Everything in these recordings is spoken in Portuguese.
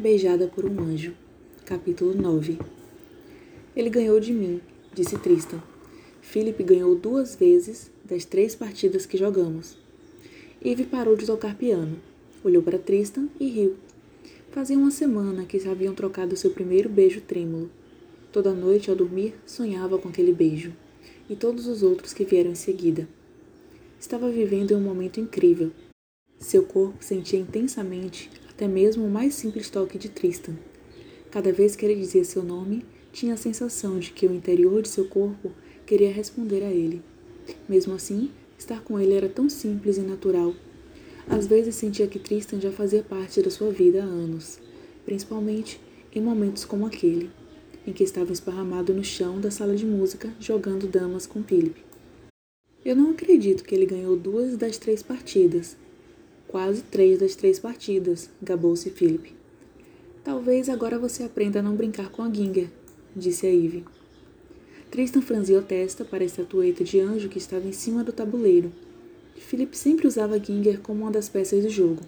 Beijada por um anjo. Capítulo 9. Ele ganhou de mim, disse Tristan. Philip ganhou duas vezes das três partidas que jogamos. Eve parou de tocar piano, olhou para Tristan e riu. Fazia uma semana que haviam trocado seu primeiro beijo trêmulo. Toda noite, ao dormir, sonhava com aquele beijo, e todos os outros que vieram em seguida. Estava vivendo um momento incrível. Seu corpo sentia intensamente até mesmo o mais simples toque de Tristan. Cada vez que ele dizia seu nome, tinha a sensação de que o interior de seu corpo queria responder a ele. Mesmo assim, estar com ele era tão simples e natural. Às vezes sentia que Tristan já fazia parte da sua vida há anos, principalmente em momentos como aquele, em que estava esparramado no chão da sala de música jogando damas com Philip. Eu não acredito que ele ganhou duas das três partidas, Quase três das três partidas, gabou-se Philip. Talvez agora você aprenda a não brincar com a Ginger, disse a Eve. Tristan franziu a testa para a estatueta de anjo que estava em cima do tabuleiro. Philip sempre usava a Ginger como uma das peças do jogo.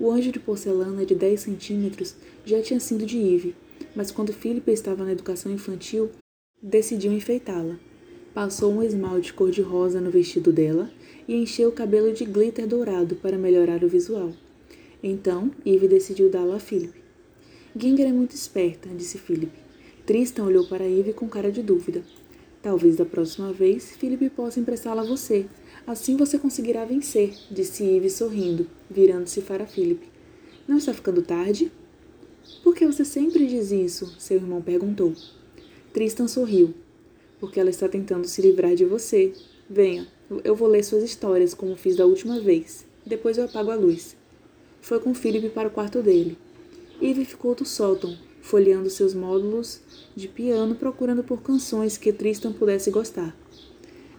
O anjo de porcelana de 10 centímetros já tinha sido de Eve, mas quando Philip estava na educação infantil, decidiu enfeitá-la. Passou um esmalte cor-de-rosa no vestido dela e encheu o cabelo de glitter dourado para melhorar o visual. Então, Eve decidiu dá-la a Philip. Ginger é muito esperta, disse Philip. Tristan olhou para Eve com cara de dúvida. Talvez da próxima vez Philip possa emprestá-la a você. Assim você conseguirá vencer, disse Eve sorrindo, virando-se para Philip. Não está ficando tarde? Por que você sempre diz isso? seu irmão perguntou. Tristan sorriu. Porque ela está tentando se livrar de você. Venha, eu vou ler suas histórias, como fiz da última vez. Depois eu apago a luz. Foi com Philip para o quarto dele. Eve ficou do sótão, folheando seus módulos de piano, procurando por canções que Tristan pudesse gostar.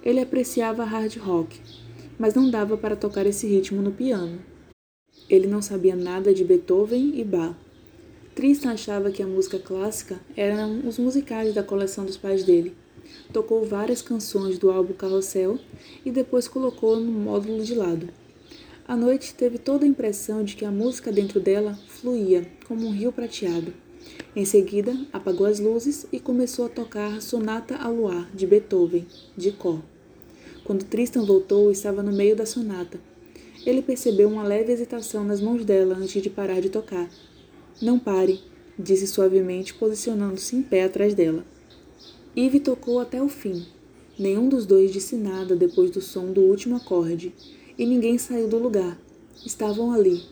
Ele apreciava hard rock, mas não dava para tocar esse ritmo no piano. Ele não sabia nada de Beethoven e Bach. Tristan achava que a música clássica eram os musicais da coleção dos pais dele tocou várias canções do álbum Carrossel e depois colocou no módulo de lado. A noite teve toda a impressão de que a música dentro dela fluía como um rio prateado. Em seguida, apagou as luzes e começou a tocar Sonata a Luar, de Beethoven, de cor. Quando Tristan voltou, estava no meio da sonata. Ele percebeu uma leve hesitação nas mãos dela antes de parar de tocar. Não pare, disse suavemente, posicionando-se em pé atrás dela. Eve tocou até o fim. Nenhum dos dois disse nada depois do som do último acorde, e ninguém saiu do lugar. Estavam ali,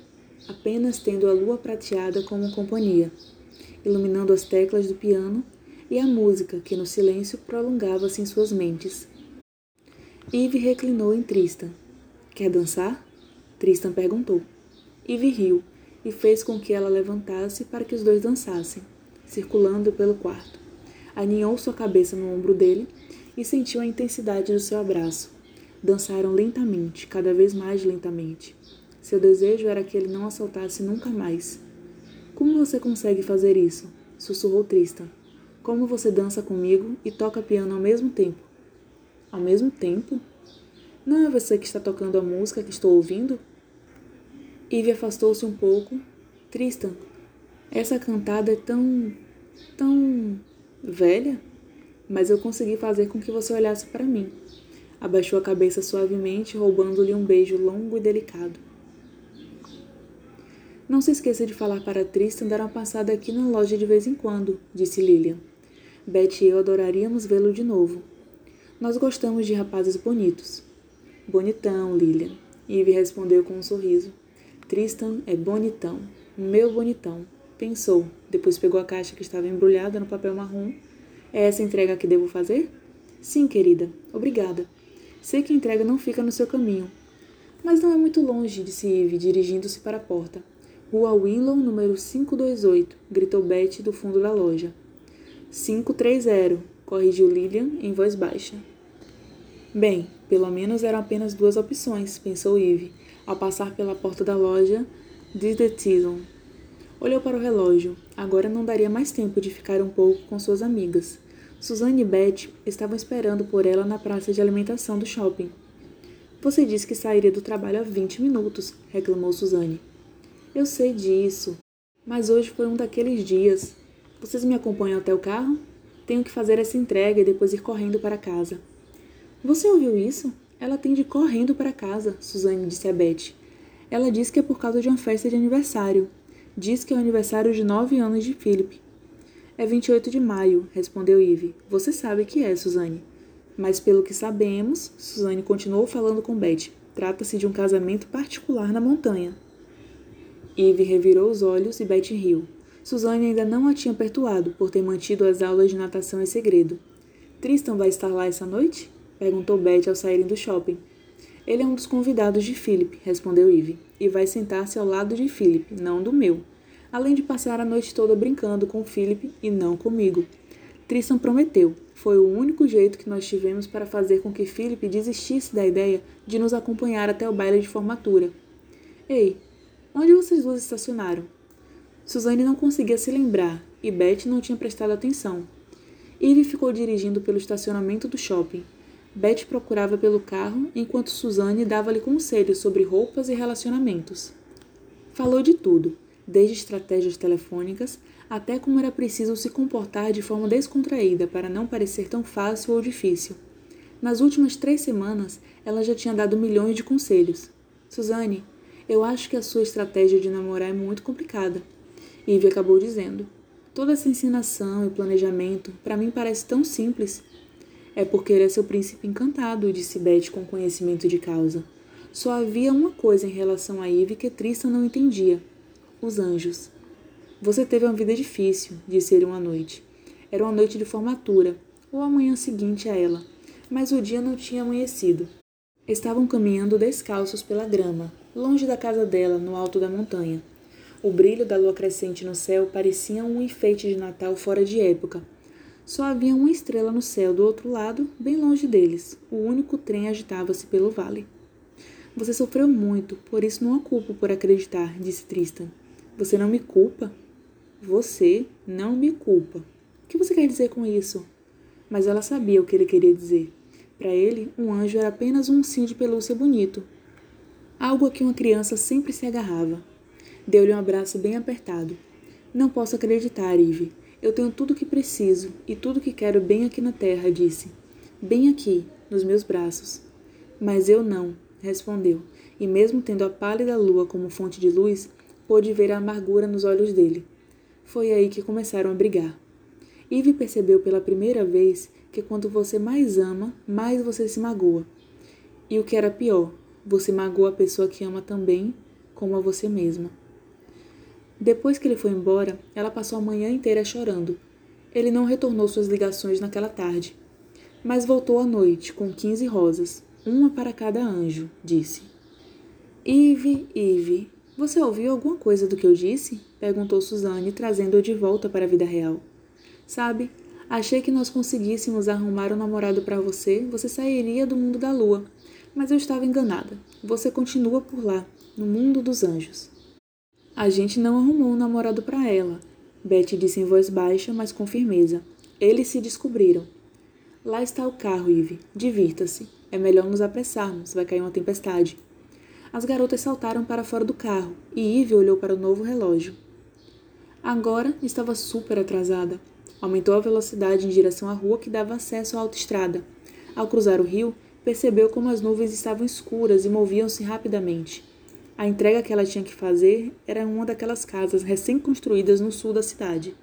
apenas tendo a lua prateada como companhia, iluminando as teclas do piano e a música que no silêncio prolongava-se em suas mentes. Eve reclinou em Tristan. Quer dançar? Tristan perguntou. Eve riu e fez com que ela levantasse para que os dois dançassem, circulando pelo quarto aninhou sua cabeça no ombro dele e sentiu a intensidade do seu abraço. Dançaram lentamente, cada vez mais lentamente. Seu desejo era que ele não a soltasse nunca mais. Como você consegue fazer isso? sussurrou Tristan. Como você dança comigo e toca piano ao mesmo tempo? Ao mesmo tempo? Não é você que está tocando a música que estou ouvindo? Ivy afastou-se um pouco. Tristan, essa cantada é tão. tão velha, mas eu consegui fazer com que você olhasse para mim. Abaixou a cabeça suavemente, roubando-lhe um beijo longo e delicado. Não se esqueça de falar para Tristan dar uma passada aqui na loja de vez em quando, disse Lilian. Beth e eu adoraríamos vê-lo de novo. Nós gostamos de rapazes bonitos. Bonitão, Lilian. Eve respondeu com um sorriso. Tristan é bonitão, meu bonitão. Pensou, depois pegou a caixa que estava embrulhada no papel marrom. É essa entrega que devo fazer? Sim, querida. Obrigada. Sei que a entrega não fica no seu caminho. Mas não é muito longe, disse Eve, dirigindo-se para a porta. Rua Winlow, número 528, gritou Betty do fundo da loja. 530, corrigiu Lilian em voz baixa. Bem, pelo menos eram apenas duas opções, pensou Eve, ao passar pela porta da loja de The Tison. Olhou para o relógio. Agora não daria mais tempo de ficar um pouco com suas amigas. Suzane e Beth estavam esperando por ela na praça de alimentação do shopping. Você disse que sairia do trabalho há 20 minutos, reclamou Suzane. Eu sei disso. Mas hoje foi um daqueles dias. Vocês me acompanham até o carro? Tenho que fazer essa entrega e depois ir correndo para casa. Você ouviu isso? Ela tem de correndo para casa, Suzane disse a Beth. Ela diz que é por causa de uma festa de aniversário. Diz que é o aniversário de nove anos de Philip. É 28 de maio, respondeu Eve. Você sabe que é, Suzane. Mas pelo que sabemos, Suzane continuou falando com Beth. Trata-se de um casamento particular na montanha. Eve revirou os olhos e Beth riu. Suzane ainda não a tinha perdoado por ter mantido as aulas de natação em segredo. Tristan vai estar lá essa noite? perguntou Beth ao saírem do shopping. Ele é um dos convidados de Philip, respondeu Eve, e vai sentar-se ao lado de Philip, não do meu. Além de passar a noite toda brincando com Philip e não comigo. Tristan prometeu. Foi o único jeito que nós tivemos para fazer com que Philip desistisse da ideia de nos acompanhar até o baile de formatura. Ei, onde vocês duas estacionaram? Suzane não conseguia se lembrar e Beth não tinha prestado atenção. Eve ficou dirigindo pelo estacionamento do shopping. Beth procurava pelo carro enquanto Suzane dava-lhe conselhos sobre roupas e relacionamentos. Falou de tudo, desde estratégias telefônicas até como era preciso se comportar de forma descontraída para não parecer tão fácil ou difícil. Nas últimas três semanas, ela já tinha dado milhões de conselhos. Suzane, eu acho que a sua estratégia de namorar é muito complicada. Ivy acabou dizendo. Toda essa ensinação e planejamento, para mim parece tão simples. É porque ele é seu príncipe encantado, disse Beth com conhecimento de causa. Só havia uma coisa em relação a Ivy que Tristan não entendia: os anjos. Você teve uma vida difícil, disse ele uma noite. Era uma noite de formatura, ou a manhã seguinte a ela, mas o dia não tinha amanhecido. Estavam caminhando descalços pela grama, longe da casa dela, no alto da montanha. O brilho da lua crescente no céu parecia um enfeite de Natal fora de época. Só havia uma estrela no céu do outro lado, bem longe deles. O único trem agitava-se pelo vale. Você sofreu muito, por isso não a culpo por acreditar, disse Tristan. Você não me culpa? Você não me culpa. O que você quer dizer com isso? Mas ela sabia o que ele queria dizer. Para ele, um anjo era apenas um sim de pelúcia bonito. Algo a que uma criança sempre se agarrava. Deu-lhe um abraço bem apertado. Não posso acreditar, Ive. Eu tenho tudo o que preciso e tudo o que quero bem aqui na terra, disse. Bem aqui, nos meus braços. Mas eu não, respondeu, e mesmo tendo a pálida lua como fonte de luz, pôde ver a amargura nos olhos dele. Foi aí que começaram a brigar. Eve percebeu pela primeira vez que quanto você mais ama, mais você se magoa. E o que era pior, você magoa a pessoa que ama também, como a você mesma. Depois que ele foi embora, ela passou a manhã inteira chorando. Ele não retornou suas ligações naquela tarde, mas voltou à noite com quinze rosas, uma para cada anjo, disse. Ive, Ive, você ouviu alguma coisa do que eu disse? perguntou Suzane, trazendo-o de volta para a vida real. Sabe, achei que nós conseguíssemos arrumar um namorado para você, você sairia do mundo da lua. Mas eu estava enganada. Você continua por lá, no mundo dos anjos. A gente não arrumou um namorado para ela, Betty disse em voz baixa, mas com firmeza. Eles se descobriram. Lá está o carro, Eve. Divirta-se. É melhor nos apressarmos, vai cair uma tempestade. As garotas saltaram para fora do carro e Eve olhou para o novo relógio. Agora estava super atrasada. Aumentou a velocidade em direção à rua que dava acesso à autoestrada. Ao cruzar o rio, percebeu como as nuvens estavam escuras e moviam-se rapidamente. A entrega que ela tinha que fazer era uma daquelas casas recém-construídas no sul da cidade.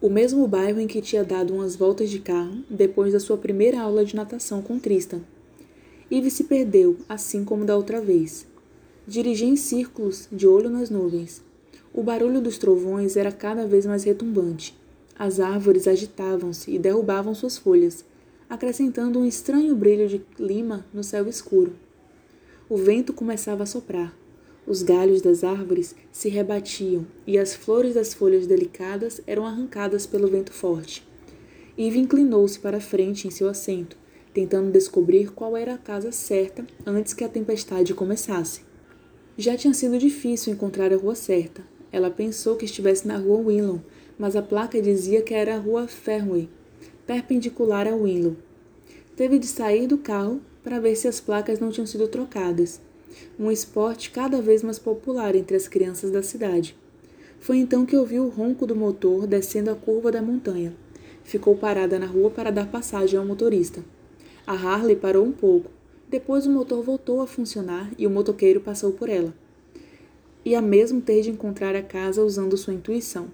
O mesmo bairro em que tinha dado umas voltas de carro depois da sua primeira aula de natação com Tristan. Eve se perdeu, assim como da outra vez. Dirigia em círculos, de olho nas nuvens. O barulho dos trovões era cada vez mais retumbante. As árvores agitavam-se e derrubavam suas folhas, acrescentando um estranho brilho de lima no céu escuro. O vento começava a soprar. Os galhos das árvores se rebatiam e as flores das folhas delicadas eram arrancadas pelo vento forte. Eve inclinou-se para frente em seu assento, tentando descobrir qual era a casa certa antes que a tempestade começasse. Já tinha sido difícil encontrar a rua certa. Ela pensou que estivesse na rua Willow, mas a placa dizia que era a rua Fairway, perpendicular a Willow. Teve de sair do carro para ver se as placas não tinham sido trocadas um esporte cada vez mais popular entre as crianças da cidade. Foi então que ouviu o ronco do motor descendo a curva da montanha. Ficou parada na rua para dar passagem ao motorista. A Harley parou um pouco. Depois o motor voltou a funcionar e o motoqueiro passou por ela. Ia mesmo ter de encontrar a casa usando sua intuição.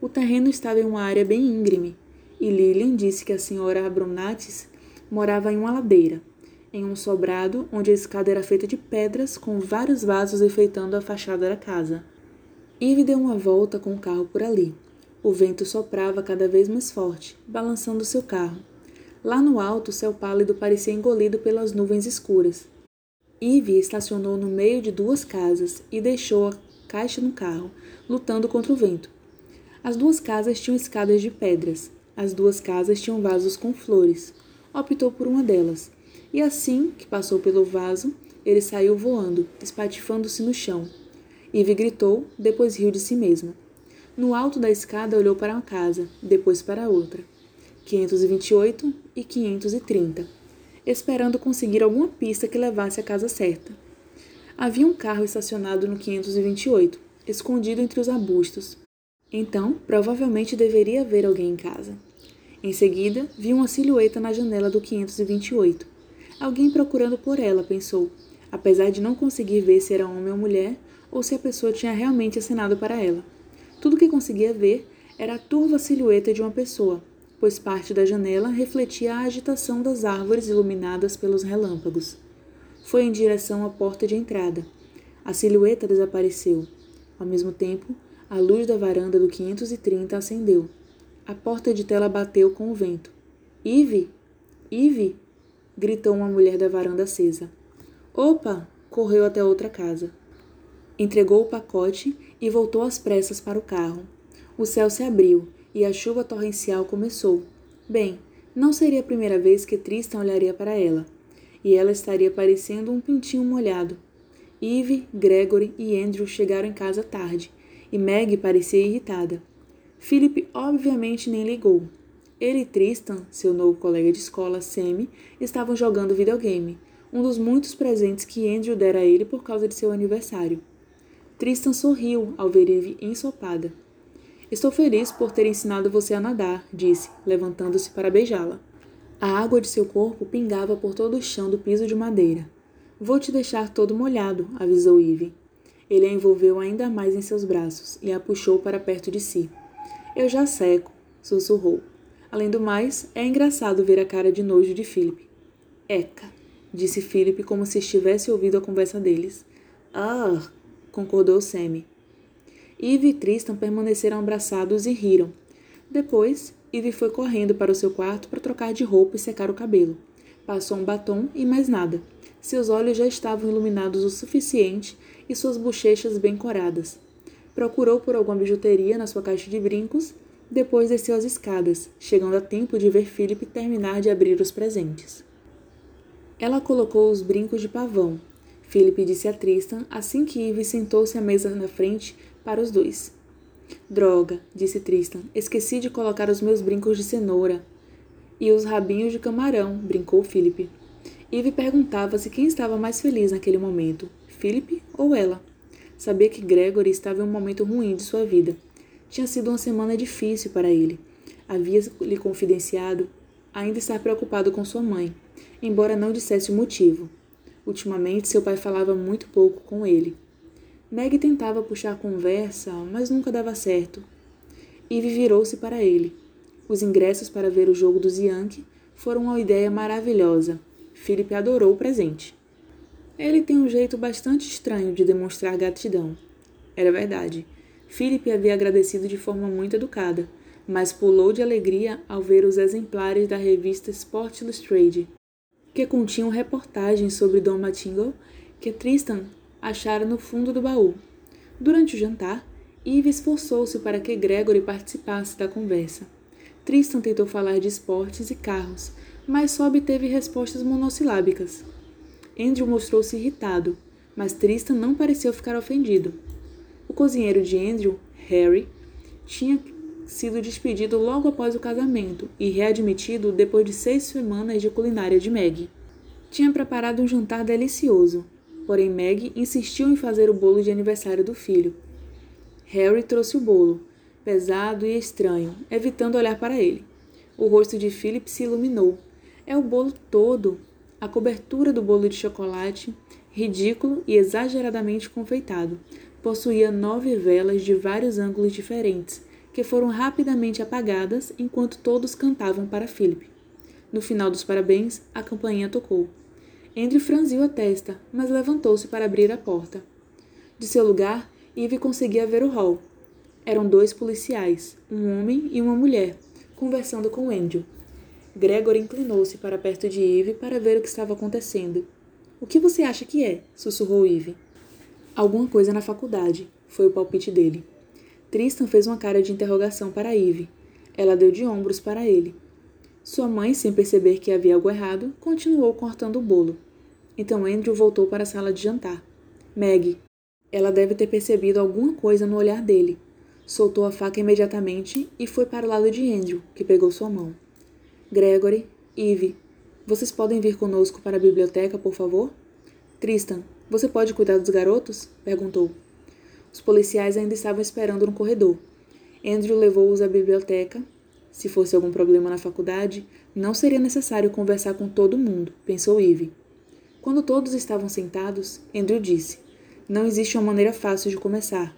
O terreno estava em uma área bem íngreme, e Lilian disse que a senhora Abronatis morava em uma ladeira, em um sobrado onde a escada era feita de pedras com vários vasos enfeitando a fachada da casa. Eve deu uma volta com o carro por ali. O vento soprava cada vez mais forte, balançando seu carro. Lá no alto, o céu pálido parecia engolido pelas nuvens escuras. Ivy estacionou no meio de duas casas e deixou a caixa no carro, lutando contra o vento. As duas casas tinham escadas de pedras. As duas casas tinham vasos com flores. Optou por uma delas. E assim que passou pelo vaso, ele saiu voando, espatifando-se no chão. Ivy gritou, depois riu de si mesma. No alto da escada olhou para uma casa, depois para outra. 528 e 530, esperando conseguir alguma pista que levasse à casa certa. Havia um carro estacionado no 528, escondido entre os arbustos. Então, provavelmente deveria haver alguém em casa. Em seguida, viu uma silhueta na janela do 528. Alguém procurando por ela, pensou, apesar de não conseguir ver se era homem ou mulher ou se a pessoa tinha realmente acenado para ela. Tudo que conseguia ver era a turva silhueta de uma pessoa, pois parte da janela refletia a agitação das árvores iluminadas pelos relâmpagos. Foi em direção à porta de entrada. A silhueta desapareceu. Ao mesmo tempo, a luz da varanda do 530 acendeu. A porta de tela bateu com o vento. Ive! Ive! Gritou uma mulher da varanda acesa. Opa! correu até outra casa. Entregou o pacote e voltou às pressas para o carro. O céu se abriu e a chuva torrencial começou. Bem, não seria a primeira vez que Tristan olharia para ela, e ela estaria parecendo um pintinho molhado. Eve, Gregory e Andrew chegaram em casa tarde, e Meg parecia irritada. Philip obviamente nem ligou. Ele e Tristan, seu novo colega de escola, Sammy, estavam jogando videogame, um dos muitos presentes que Andrew dera a ele por causa de seu aniversário. Tristan sorriu ao ver Eve ensopada. Estou feliz por ter ensinado você a nadar, disse, levantando-se para beijá-la. A água de seu corpo pingava por todo o chão do piso de madeira. Vou te deixar todo molhado, avisou Eve. Ele a envolveu ainda mais em seus braços e a puxou para perto de si. Eu já seco, sussurrou. Além do mais, é engraçado ver a cara de nojo de Philip. Eca, disse Philip como se estivesse ouvindo a conversa deles. Ah, concordou Sammy. Eve e Tristan permaneceram abraçados e riram. Depois, Eve foi correndo para o seu quarto para trocar de roupa e secar o cabelo. Passou um batom e mais nada. Seus olhos já estavam iluminados o suficiente e suas bochechas bem coradas. Procurou por alguma bijuteria na sua caixa de brincos, depois desceu as escadas, chegando a tempo de ver Philip terminar de abrir os presentes. Ela colocou os brincos de pavão, Philip disse a Tristan assim que Eve sentou-se à mesa na frente para os dois. Droga, disse Tristan, esqueci de colocar os meus brincos de cenoura. E os rabinhos de camarão, brincou Philip. Eve perguntava-se quem estava mais feliz naquele momento, Philip ou ela. Sabia que Gregory estava em um momento ruim de sua vida. Tinha sido uma semana difícil para ele. Havia lhe confidenciado ainda estar preocupado com sua mãe, embora não dissesse o motivo. Ultimamente, seu pai falava muito pouco com ele. Meg tentava puxar conversa, mas nunca dava certo. Eve virou-se para ele. Os ingressos para ver o jogo dos Yankee foram uma ideia maravilhosa. Philip adorou o presente. Ele tem um jeito bastante estranho de demonstrar gratidão. Era verdade. Philip havia agradecido de forma muito educada, mas pulou de alegria ao ver os exemplares da revista Sport Illustrated que continham reportagens sobre Dom Matingo que Tristan achara no fundo do baú. Durante o jantar, Eve esforçou-se para que Gregory participasse da conversa. Tristan tentou falar de esportes e carros, mas só obteve respostas monossilábicas. Andrew mostrou-se irritado, mas Tristan não pareceu ficar ofendido. O cozinheiro de Andrew, Harry, tinha sido despedido logo após o casamento e readmitido depois de seis semanas de culinária de Meg. Tinha preparado um jantar delicioso, porém Meg insistiu em fazer o bolo de aniversário do filho. Harry trouxe o bolo, pesado e estranho, evitando olhar para ele. O rosto de Philip se iluminou. É o bolo todo. A cobertura do bolo de chocolate, ridículo e exageradamente confeitado, possuía nove velas de vários ângulos diferentes, que foram rapidamente apagadas enquanto todos cantavam para Philip. No final dos parabéns, a campainha tocou. Andrew franziu a testa, mas levantou-se para abrir a porta. De seu lugar, Eve conseguia ver o hall. Eram dois policiais, um homem e uma mulher, conversando com Andrew. Gregor inclinou-se para perto de Eve para ver o que estava acontecendo. O que você acha que é? sussurrou Eve. Alguma coisa na faculdade, foi o palpite dele. Tristan fez uma cara de interrogação para Eve. Ela deu de ombros para ele. Sua mãe, sem perceber que havia algo errado, continuou cortando o bolo. Então Andrew voltou para a sala de jantar. Meg. Ela deve ter percebido alguma coisa no olhar dele. Soltou a faca imediatamente e foi para o lado de Andrew, que pegou sua mão. Gregory, Eve, vocês podem vir conosco para a biblioteca, por favor? Tristan, você pode cuidar dos garotos? perguntou. Os policiais ainda estavam esperando no corredor. Andrew levou-os à biblioteca se fosse algum problema na faculdade, não seria necessário conversar com todo mundo, pensou Eve. Quando todos estavam sentados, Andrew disse: Não existe uma maneira fácil de começar.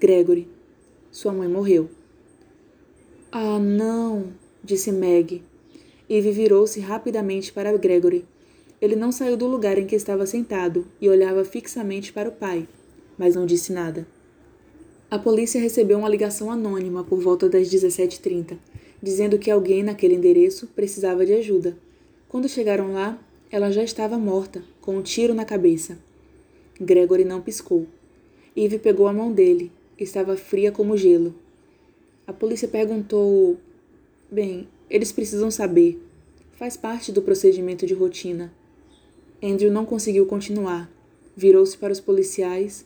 Gregory. Sua mãe morreu. Ah, não, disse Meg. Eve virou-se rapidamente para Gregory. Ele não saiu do lugar em que estava sentado e olhava fixamente para o pai, mas não disse nada. A polícia recebeu uma ligação anônima por volta das 17h30, dizendo que alguém naquele endereço precisava de ajuda. Quando chegaram lá, ela já estava morta, com um tiro na cabeça. Gregory não piscou. Eve pegou a mão dele. Estava fria como gelo. A polícia perguntou: Bem, eles precisam saber. Faz parte do procedimento de rotina. Andrew não conseguiu continuar. Virou-se para os policiais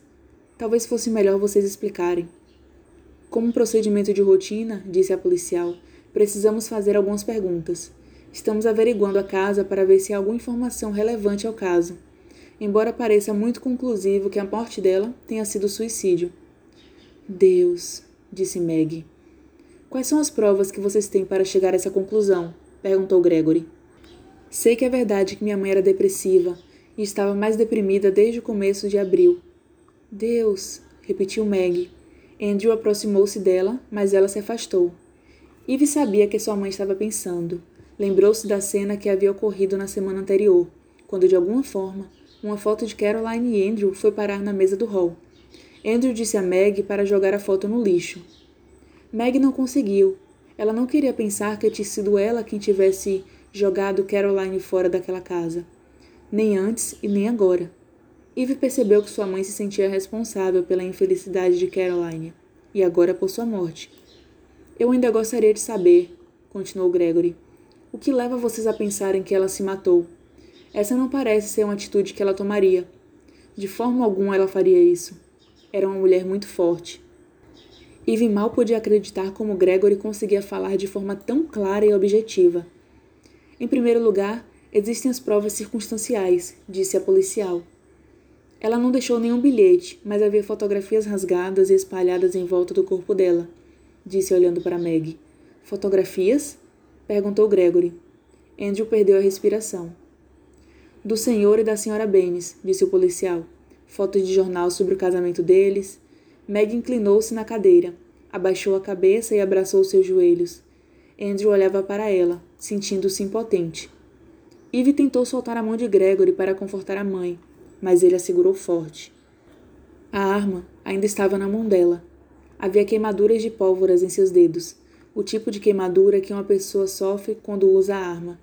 Talvez fosse melhor vocês explicarem. Como procedimento de rotina, disse a policial, precisamos fazer algumas perguntas. Estamos averiguando a casa para ver se há alguma informação relevante ao caso, embora pareça muito conclusivo que a morte dela tenha sido suicídio. Deus, disse Meg. Quais são as provas que vocês têm para chegar a essa conclusão? perguntou Gregory. Sei que é verdade que minha mãe era depressiva e estava mais deprimida desde o começo de abril, Deus, repetiu Meg. Andrew aproximou-se dela, mas ela se afastou. Eve sabia que sua mãe estava pensando. Lembrou-se da cena que havia ocorrido na semana anterior, quando de alguma forma uma foto de Caroline e Andrew foi parar na mesa do hall. Andrew disse a Meg para jogar a foto no lixo. Meg não conseguiu. Ela não queria pensar que tinha sido ela quem tivesse jogado Caroline fora daquela casa. Nem antes e nem agora. Eve percebeu que sua mãe se sentia responsável pela infelicidade de Caroline, e agora por sua morte. Eu ainda gostaria de saber, continuou Gregory, o que leva vocês a pensarem que ela se matou. Essa não parece ser uma atitude que ela tomaria. De forma alguma ela faria isso. Era uma mulher muito forte. Eve mal podia acreditar como Gregory conseguia falar de forma tão clara e objetiva. Em primeiro lugar, existem as provas circunstanciais, disse a policial. Ela não deixou nenhum bilhete, mas havia fotografias rasgadas e espalhadas em volta do corpo dela, disse olhando para Meg. Fotografias? perguntou Gregory. Andrew perdeu a respiração. Do senhor e da senhora Baines, disse o policial. Fotos de jornal sobre o casamento deles. Meg inclinou-se na cadeira, abaixou a cabeça e abraçou seus joelhos. Andrew olhava para ela, sentindo-se impotente. Eve tentou soltar a mão de Gregory para confortar a mãe, mas ele a segurou forte. A arma ainda estava na mão dela. Havia queimaduras de pólvoras em seus dedos, o tipo de queimadura que uma pessoa sofre quando usa a arma.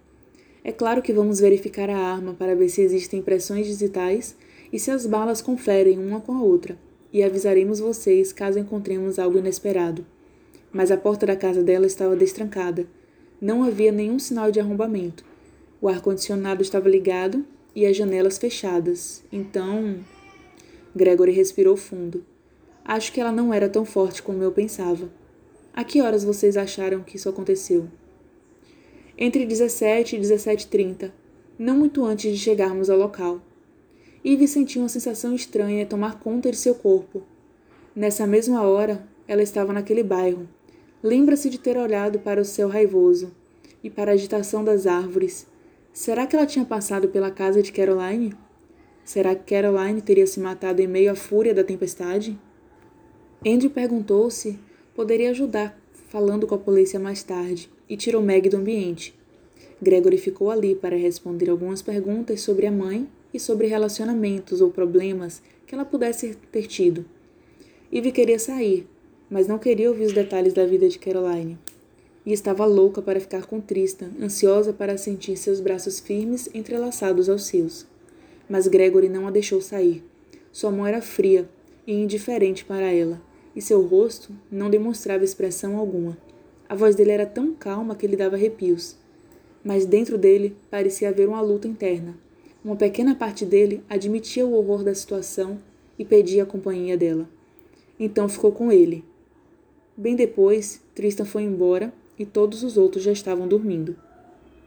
É claro que vamos verificar a arma para ver se existem impressões digitais e se as balas conferem uma com a outra, e avisaremos vocês caso encontremos algo inesperado. Mas a porta da casa dela estava destrancada. Não havia nenhum sinal de arrombamento. O ar-condicionado estava ligado e as janelas fechadas. Então. Gregory respirou fundo. Acho que ela não era tão forte como eu pensava. A que horas vocês acharam que isso aconteceu? Entre 17 e 17h30, não muito antes de chegarmos ao local. Ivy sentiu uma sensação estranha tomar conta de seu corpo. Nessa mesma hora, ela estava naquele bairro. Lembra-se de ter olhado para o céu raivoso e para a agitação das árvores. Será que ela tinha passado pela casa de Caroline? Será que Caroline teria se matado em meio à fúria da tempestade? Andrew perguntou se poderia ajudar falando com a polícia mais tarde e tirou Meg do ambiente. Gregory ficou ali para responder algumas perguntas sobre a mãe e sobre relacionamentos ou problemas que ela pudesse ter tido. Ivy queria sair, mas não queria ouvir os detalhes da vida de Caroline. E estava louca para ficar com Tristan, ansiosa para sentir seus braços firmes entrelaçados aos seus. Mas Gregory não a deixou sair. Sua mão era fria e indiferente para ela, e seu rosto não demonstrava expressão alguma. A voz dele era tão calma que lhe dava arrepios. Mas dentro dele parecia haver uma luta interna. Uma pequena parte dele admitia o horror da situação e pedia a companhia dela. Então ficou com ele. Bem depois, Tristan foi embora e todos os outros já estavam dormindo.